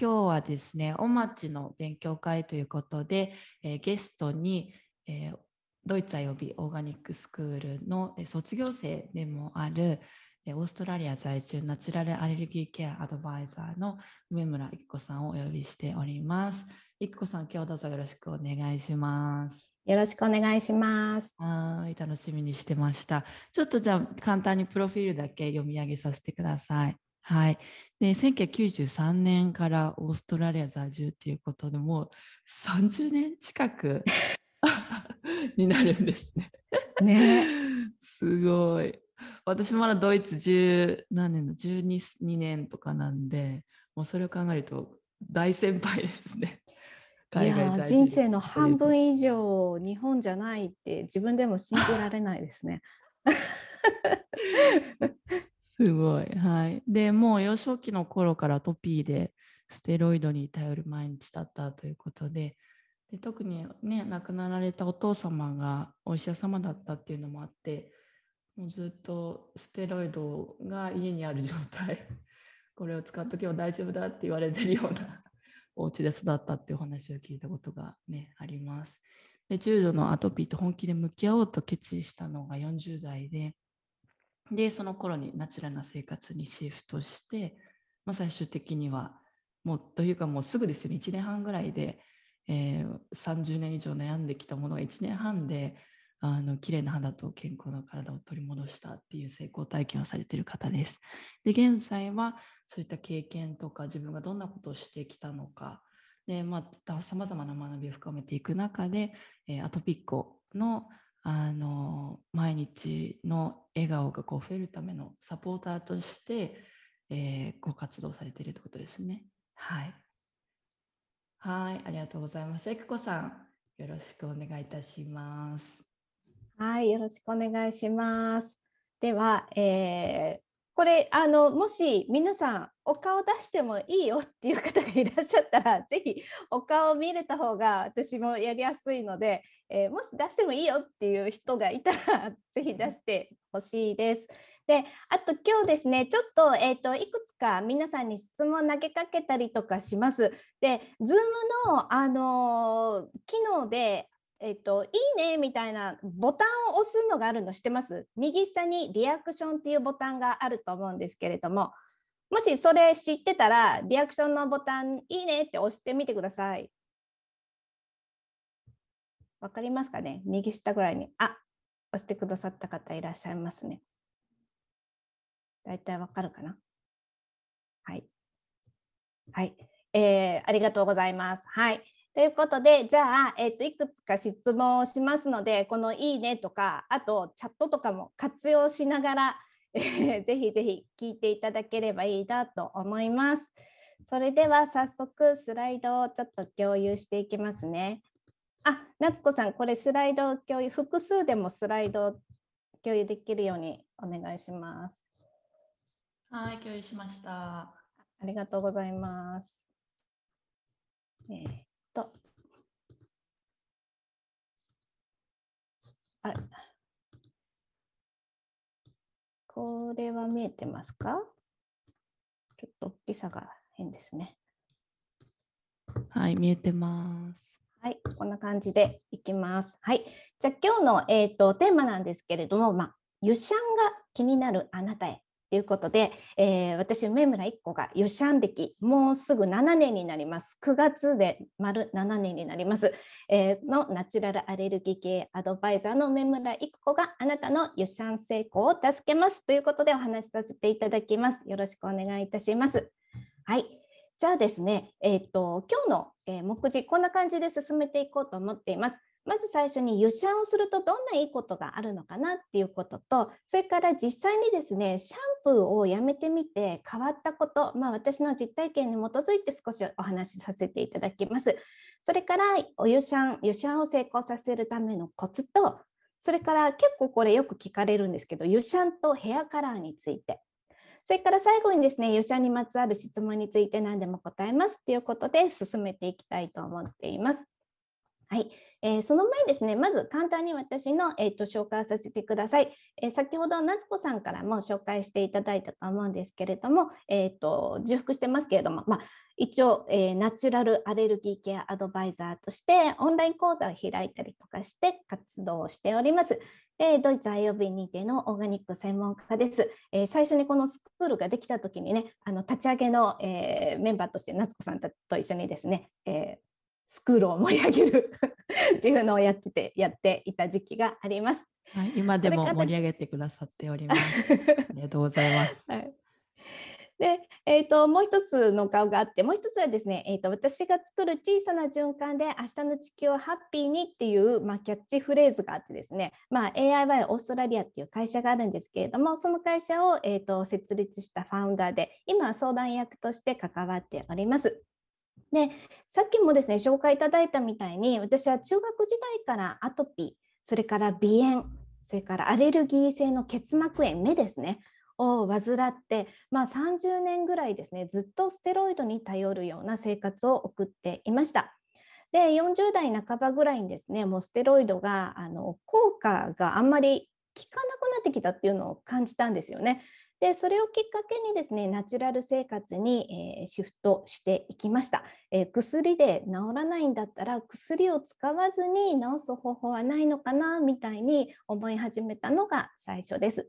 今日はですね、お町の勉強会ということで、えー、ゲストに、えー、ドイツ及びオーガニックスクールの卒業生でもある、オーストラリア在住ナチュラルアレルギーケアアドバイザーの梅村育子さんをお呼びしております。育子さん、今日どうぞよろしくお願いします。よろしくお願いします。はい、楽しみにしてました。ちょっとじゃあ簡単にプロフィールだけ読み上げさせてください。はい。で、1993年からオーストラリア在住っていうことでもう30年近く になるんですね。ね。すごい。私まだドイツ10何年の12年とかなんで、もうそれを考えると大先輩ですね。海外在人生の半分以上日本じゃないって自分でも信じられないですね。すごい。はい。でもう幼少期の頃からトピーでステロイドに頼る毎日だったということでで特にね亡くなられたお父様がお医者様だったっていうのもあってもうずっとステロイドが家にある状態 これを使っとけば大丈夫だって言われてるようなお家で育ったっていうお話を聞いたことがねあります。で重度のアトピーと本気で向き合おうと決意したのが40代ででその頃にナチュラルな生活にシフトして、まあ、最終的にはもうというかもうすぐですよね1年半ぐらいで、えー、30年以上悩んできたものが1年半であの綺麗な肌と健康な体を取り戻したっていう成功体験をされている方です。で現在はそういった経験とか自分がどんなことをしてきたのかで、まあ、さまざまな学びを深めていく中で、えー、アトピックのあの毎日の笑顔がこう増えるためのサポーターとして、えー、ご活動されているということですね。はい。はい、ありがとうございます。えくこさん、よろしくお願いいたします。はい、よろしくお願いします。では、えー、これあのもし皆さんお顔出してもいいよっていう方がいらっしゃったら是非お顔を見れた方が私もやりやすいので、えー、もし出してもいいよっていう人がいたら是非出してほしいです。であと今日ですねちょっと,、えーと、いくつか皆さんに質問投げかけたりとかします。で Zoom の、あのー、機能でえっと、いいねみたいなボタンを押すのがあるの知ってます？右下にリアクションっていうボタンがあると思うんですけれども、もしそれ知ってたら、リアクションのボタン、いいねって押してみてください。わかりますかね？右下ぐらいに。あ、押してくださった方いらっしゃいますね。だいたいわかるかな？はい。はい。えー、ありがとうございます。はい。ということで、じゃあ、えっと、いくつか質問をしますので、このいいねとか、あとチャットとかも活用しながら、えー、ぜひぜひ聞いていただければいいなと思います。それでは早速スライドをちょっと共有していきますね。あ、夏子さん、これスライド共有、複数でもスライド共有できるようにお願いします。はい、共有しました。ありがとうございます。えーと。あこれは見えてますか？ちょっと大きさが変ですね。はい、見えてます。はい、こんな感じでいきます。はい、じゃあ今日の、えーと、テーマなんですけれども、まあ、ユシャンが気になるあなたへということで、えー、私、梅村一子がヨシャン歴、もうすぐ7年になります。9月で丸7年になります。えー、のナチュラルアレルギー系アドバイザーの梅村一子があなたのヨシャン成功を助けますということでお話しさせていただきます。よろしくお願いいたします。はい。じゃあですね、えーと、今日の、目次、こんな感じで進めていこうと思っています。まず最初に湯シャンをするとどんないいことがあるのかなっていうこととそれから実際にですねシャンプーをやめてみて変わったこと、まあ、私の実体験に基づいて少しお話しさせていただきます。それからお湯シャン湯シャンを成功させるためのコツとそれから結構これよく聞かれるんですけど湯シャンとヘアカラーについてそれから最後にですね、湯シャンにまつわる質問について何でも答えますということで進めていきたいと思っています。はい、えー、その前にですね、まず簡単に私の、えーと、紹介させてください。えー、先ほど夏子さんからも紹介していただいたと思うんですけれども、えーと、重複してますけれども、まあ、一応、えー、ナチュラルアレルギーケアアドバイザーとしてオンライン講座を開いたりとかして活動をしております。でドイツ IOB 認定のオーガニック専門家です。えー、最初にこのスクールができた時にね、あの立ち上げの、えー、メンバーとして夏子さんと一緒にですね、えースクールを盛り上げる っていうのをやっててやっていた時期があります。はい、今でも盛り上げてくださっております。ありがとうございます。はいで、えーと、もう一つの顔があってもう一つはですね、えーと、私が作る小さな循環で明日の地球をハッピーにっていう、まあ、キャッチフレーズがあってですね、まあ、AIY オーストラリアっていう会社があるんですけれどもその会社を、えーと設立したファウンダーで今相談役として関わっております。でさっきもですね紹介いただいたみたいに私は中学時代からアトピーそれから鼻炎それからアレルギー性の結膜炎目ですねを患って、まあ、30年ぐらいですねずっとステロイドに頼るような生活を送っていました。で40代半ばぐらいにですねもうステロイドがあの効果があんまり効かなくなってきたっていうのを感じたんですよね。でそれをきっかけにですねナチュラル生活に、えー、シフトしていきました、えー、薬で治らないんだったら薬を使わずに治す方法はないのかなみたいに思い始めたのが最初です。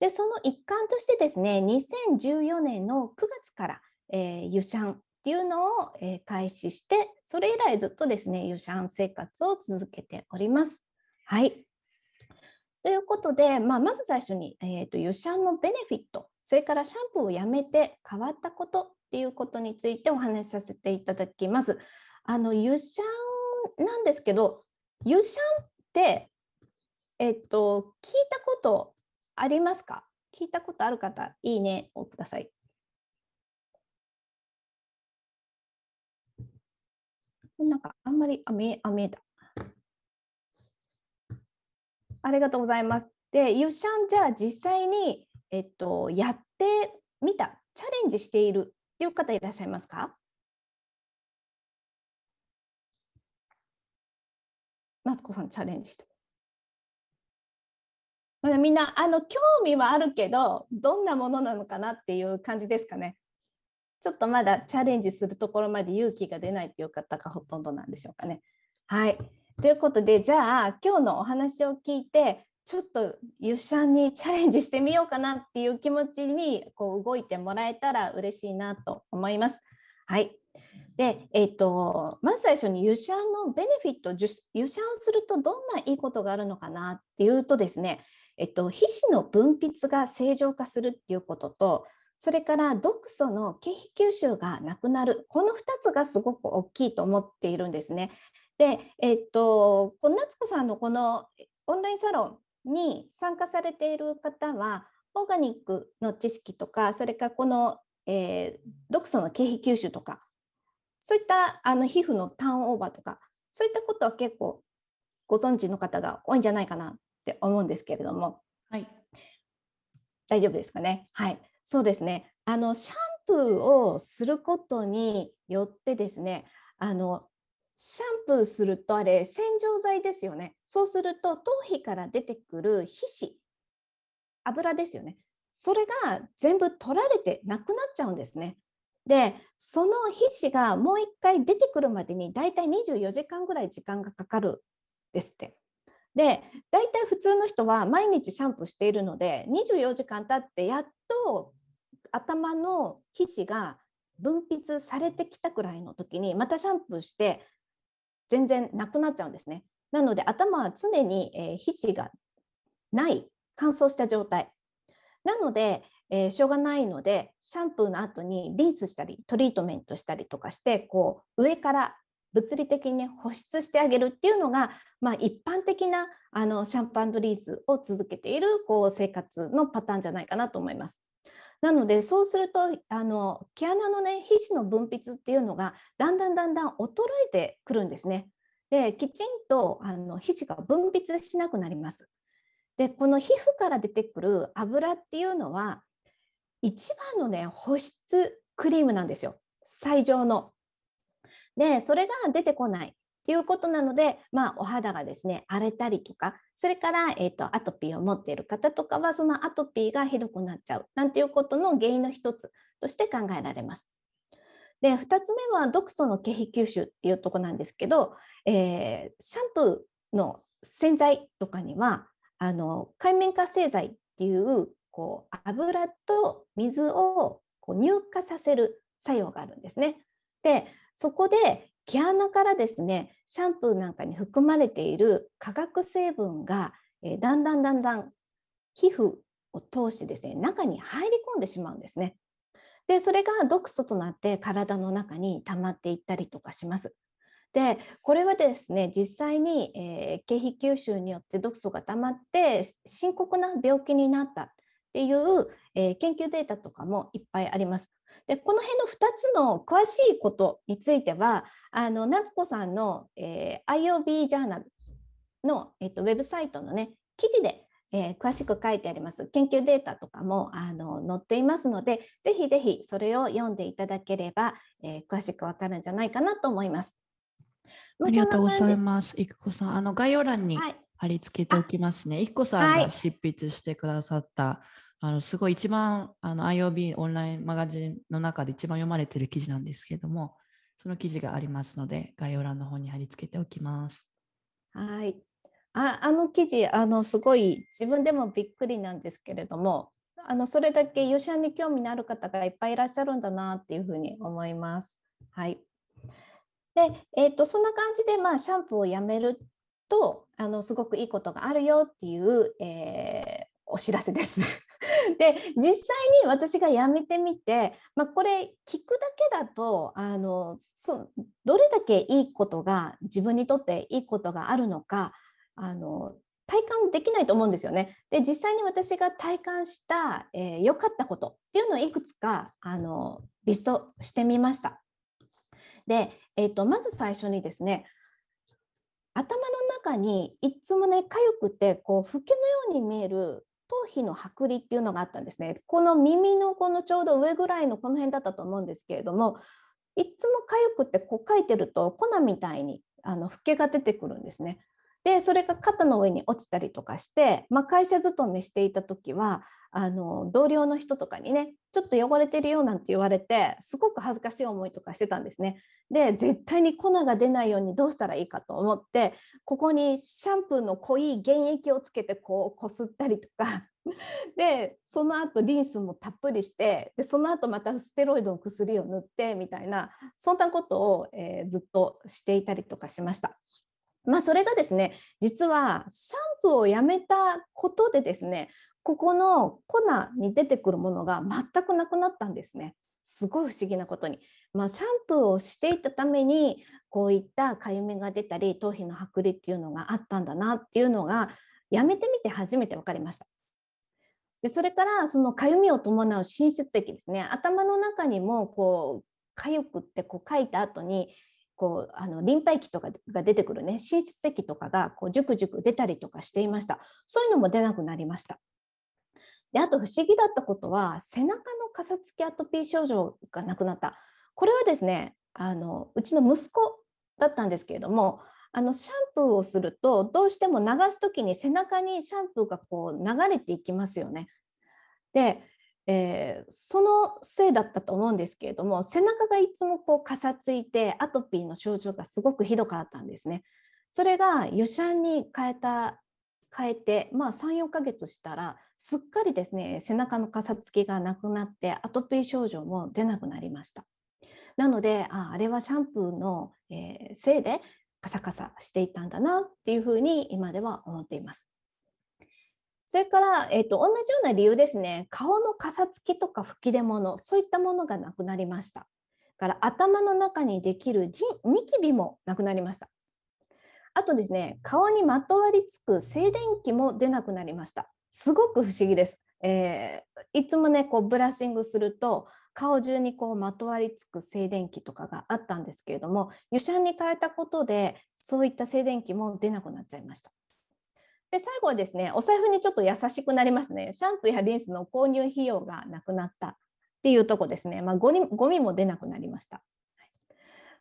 でその一環としてですね2014年の9月から、えー、ユシャンっていうのを、え開始してそれ以来ずっとですねユシャン生活を続けております。はいということで、まあ、まず最初に、えーと、ユシャンのベネフィット、それからシャンプーをやめて変わったことっていうことについてお話しさせていただきます。あのユシャンなんですけど、ユシャンって、えっ、と、聞いたことありますか？聞いたことある方、いいね？をください。なんかあんまり、あ、見えあ見えた。ありがとうございます。で、ユシャンじゃあ実際に、えっと、やってみた、チャレンジしているっていう方いらっしゃいますか？マツコさんチャレンジして。まだみんなあの興味はあるけどどんなものなのかなっていう感じですかね。ちょっとまだチャレンジするところまで勇気が出ないという方がほとんどなんでしょうかね。はい。ということでじゃあ今日のお話を聞いてちょっとユッシャンにチャレンジしてみようかなっていう気持ちにこう動いてもらえたら嬉しいなと思います。はい。で、え、ー、と、まず最初にユシャンのベネフィット、ユシャンをするとどんないいことがあるのかなっていうとですね、えっと、皮脂の分泌が正常化するっていうことと、それから毒素の経費吸収がなくなる、この2つがすごく大きいと思っているんですね。で、えっと、この夏子さんのこのオンラインサロンに参加されている方は、オーガニックの知識とか、それからこの、えー、毒素の経費吸収とか、そういったあの皮膚のターンオーバーとか、そういったことは結構ご存知の方が多いんじゃないかなって思うんですけれども、はい、大丈夫ですかね。はい、そうですね。あのシャンプーをすることによってですね、あのシャンプーするとあれ洗浄剤ですよね。そうすると頭皮から出てくる皮脂、油ですよね。それが全部取られてなくなっちゃうんですね。で、その皮脂がもう一回出てくるまでにだいたい24時間ぐらい時間がかかるですって。で、大体普通の人は毎日シャンプーしているので、24時間経ってやっと頭の皮脂が分泌されてきたくらいの時にまたシャンプーして全然なくなっちゃうんですね。なので頭は常に、え皮脂がない乾燥した状態。なので、えー、しょうがないのでシャンプーの後にリンスしたりトリートメントしたりとかしてこう上から物理的に保湿してあげるっていうのが、まあ、一般的なあのシャンプーリースを続けているこう生活のパターンじゃないかなと思います。なのでそうするとあの毛穴のね皮脂の分泌っていうのがだんだんだんだん衰えてくるんですね。できちんとあの皮脂が分泌しなくなります。でこの皮膚から出てくる油っていうのは一番のね保湿クリームなんですよ最上の。でそれが出てこないっていうことなので、まあ、お肌がですね荒れたりとかそれから、えーと、アトピーを持っている方とかはそのアトピーがひどくなっちゃうなんていうことの原因の一つとして考えられます。で2つ目は毒素の経皮吸収っていうとこなんですけど、えー、シャンプーの洗剤とかにはあの海面活性剤っていうこう油と水をこう乳化させる作用があるんですね。でそこで毛穴からですねシャンプーなんかに含まれている化学成分が、えー、だんだんだんだん皮膚を通してですね中に入り込んでしまうんですね。でそれが毒素となって体の中に溜まっていったりとかします。でこれはですね実際に、えー、経皮吸収によって毒素が溜まって深刻な病気になったっていう、えー、研究データとかもいっぱいあります。でこの辺の2つの詳しいことについてはあの夏子さんの、えー、IOB ジャーナルの、えーと、ウェブサイトのね記事でえー、詳しく書いてあります研究データとかもあの載っていますので、ぜひぜひそれを読んでいただければ、えー、詳しくわかるんじゃないかなと思います。ありがとうございます。いくこさん、あの概要欄に貼り付けておきますね。いくこさんが執筆してくださった、はい、あのすごい一番あの IOB オンラインマガジンの中で一番読まれてる記事なんですけれども、その記事がありますので、概要欄の方に貼り付けておきます。はい。ああの記事あのすごい自分でもびっくりなんですけれどもあのそれだけヨシに興味のある方がいっぱいいらっしゃるんだなっていうふうに思います。はい、で、えーと、そんな感じで、まあ、シャンプーをやめるとあのすごくいいことがあるよっていう、えー、お知らせです。で実際に私がやめてみて、まあ、これ聞くだけだとあのそどれだけいいことが自分にとっていいことがあるのかあの体感できないと思うんですよね。で実際に私が体感した良、えー、かったことっていうのをいくつかあのリストしてみました。で、えーと、まず最初にですね頭の中にいつもね痒くてこうフケのように見える頭皮の剥離っていうのがあったんですね。この耳のこのちょうど上ぐらいのこの辺だったと思うんですけれどもいつも痒くてこう書いてると粉みたいにあのフケが出てくるんですね。でそれが肩の上に落ちたりとかして、まあ、会社勤めしていた時はあの同僚の人とかにねちょっと汚れてるよなんて言われてすごく恥ずかしい思いとかしてたんですね。で絶対に粉が出ないようにどうしたらいいかと思ってここにシャンプーの濃い原液をつけてこうこすったりとか でその後リンスもたっぷりしてでその後またステロイドの薬を塗ってみたいなそんなことを、えー、ずっとしていたりとかしました。まあ、それがですね実はシャンプーをやめたことでですねここの粉に出てくるものが全くなくなったんですね。すごい不思議なことに。まあ、シャンプーをしていたためにこういったかゆみが出たり頭皮の剥離っていうのがあったんだなっていうのがやめてみて初めて分かりました。でそれからそのかゆみを伴う滲出液ですね頭の中にもこう痒くってこう書いた後にこうあのリンパ液とかが出てくるね。滲出液とかがこうジュクジュク出たりとかしていました。そういうのも出なくなりました。であと不思議だったことは背中のかさつきアトピー症状がなくなった。これはですねあのうちの息子だったんですけれどもあのシャンプーをするとどうしても流す時に背中にシャンプーがこう流れていきますよね。でえー、そのせいだったと思うんですけれども背中がいつもこうかさついてアトピーの症状がすごくひどかったんですね。それが湯シャンに変えた変えて、まあ、34ヶ月したらすっかりですね背中のかさつきがなくなってアトピー症状も出なくなりました。なのでああれはシャンプーの、えー、せいでカサカサしていたんだなっていうふうに今では思っています。それから、えーと、同じような理由ですね、顔のかさつきとか吹き出物、そういったものがなくなりました。から頭の中にできるニキビもなくなりました。あとですね、顔にまとわりつく静電気も出なくなりました。すごく不思議です。えー、いつもね、こうブラッシングすると、顔中にこうまとわりつく静電気とかがあったんですけれども、湯シャンに変えたことで、そういった静電気も出なくなっちゃいました。で最後はですねお財布にちょっと優しくなりますねシャンプーやリンスの購入費用がなくなったっていうとこですね、まあ、ゴミゴミも出なくなりました。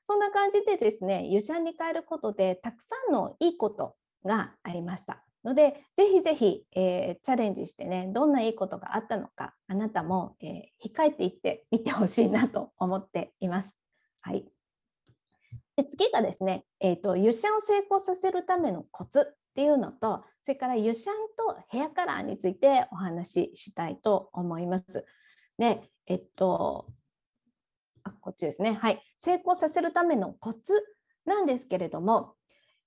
そんな感じでですね、湯シャンに変えることでたくさんのいいことがありました。ので、ぜひぜひ、えー、チャレンジしてね、どんないいことがあったのか、あなたも、えー、控えていってみてほしいなと思っています。はい。で次がですね、えーと、湯シャンを成功させるためのコツっていうのと、それから湯シャンとヘアカラーについてお話ししたいと思います。で、えっと、あこっちですね。はい。成功させるためのコツなんですけれども、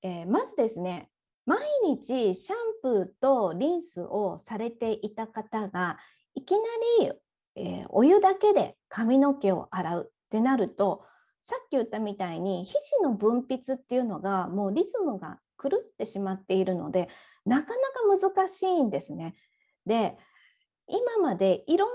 えー、まずですね、毎日シャンプーとリンスをされていた方がいきなり、えー、お湯だけで髪の毛を洗うってなるとさっき言ったみたいに皮脂の分泌っていうのがもうリズムが狂ってしまっているのでなかなか難しいんですね。で今までいろんな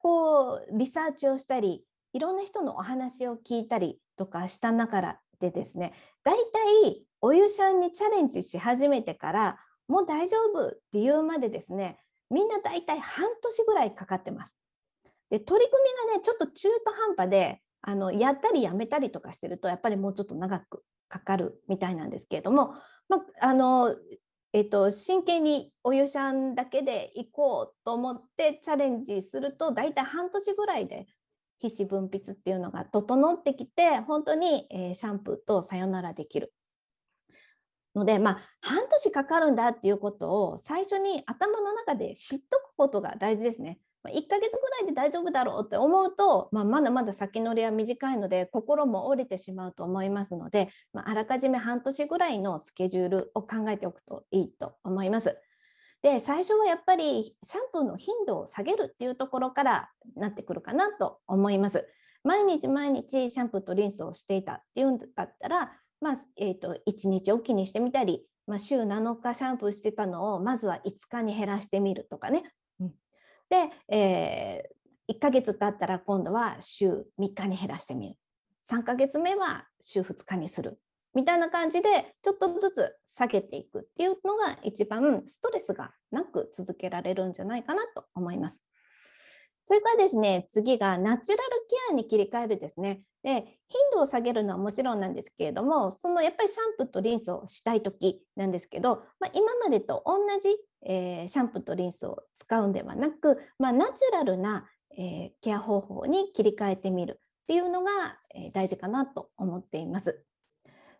こうリサーチをしたりいろんな人のお話を聞いたりとかした中でですね大体お湯シャンにチャレンジし始めてからもう大丈夫っていうまでですねみんな大体半年ぐらいかかってます。で取り組みがねちょっと中途半端であのやったりやめたりとかしてるとやっぱりもうちょっと長くかかるみたいなんですけれども、まあのえっと、真剣にお湯シャンだけで行こうと思ってチャレンジすると大体半年ぐらいで皮脂分泌っていうのが整ってきて本当に、えシャンプーとさよならできるので、まあ、半年かかるんだっていうことを最初に頭の中で知っとくことが大事ですね。1ヶ月ぐらいで大丈夫だろうって思うと、まあ、まだまだ先乗りは短いので心も折れてしまうと思いますので、まあ、あらかじめ半年ぐらいのスケジュールを考えておくといいと思います。で最初はやっぱりシャンプーの頻度を下げるっていうところからなってくるかなと思います。毎日毎日シャンプーとリンスをしていたっていうんだったらまあえーと、1日おきにしてみたり、まあ、週7日シャンプーしてたのをまずは5日に減らしてみるとかね。で、えー、1ヶ月経ったら今度は週3日に減らしてみる。3ヶ月目は週2日にする。みたいな感じでちょっとずつ下げていくっていうのが一番ストレスがなく続けられるんじゃないかなと思います。それからですね、次がナチュラルケアに切り替えるですね。で、頻度を下げるのはもちろんなんですけれども、そのやっぱりシャンプーとリンスをしたいときなんですけど、まあ、今までと同じ、えー、シャンプーとリンスを使うんではなく、まあ、ナチュラルな、えー、ケア方法に切り替えてみるっていうのが、えー、大事かなと思っています。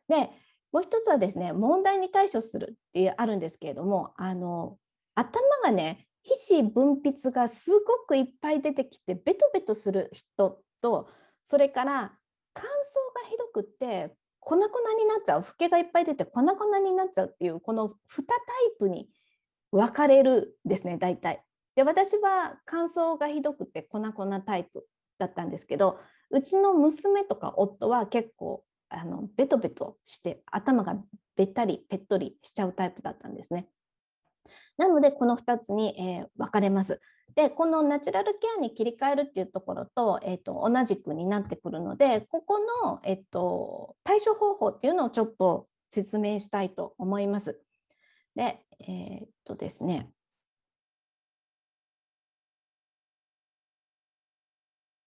で、もう一つはですね、問題に対処するっていうあるんですけれども、あの頭がね、皮脂分泌がすごくいっぱい出てきてベトベトする人とそれから乾燥がひどくって粉々になっちゃう老けがいっぱい出て粉々になっちゃうっていうこの2タイプに分かれるですね大体。で私は乾燥がひどくて粉々タイプだったんですけどうちの娘とか夫は結構あのベトベトして頭がべったりぺっとりしちゃうタイプだったんですね。なので、この2つに、えー、分かれます。で、このナチュラルケアに切り替えるっていうところと、えーと、同じくになってくるので、ここの、えーと、対処方法っていうのをちょっと説明したいと思います。で、えー、っとですね、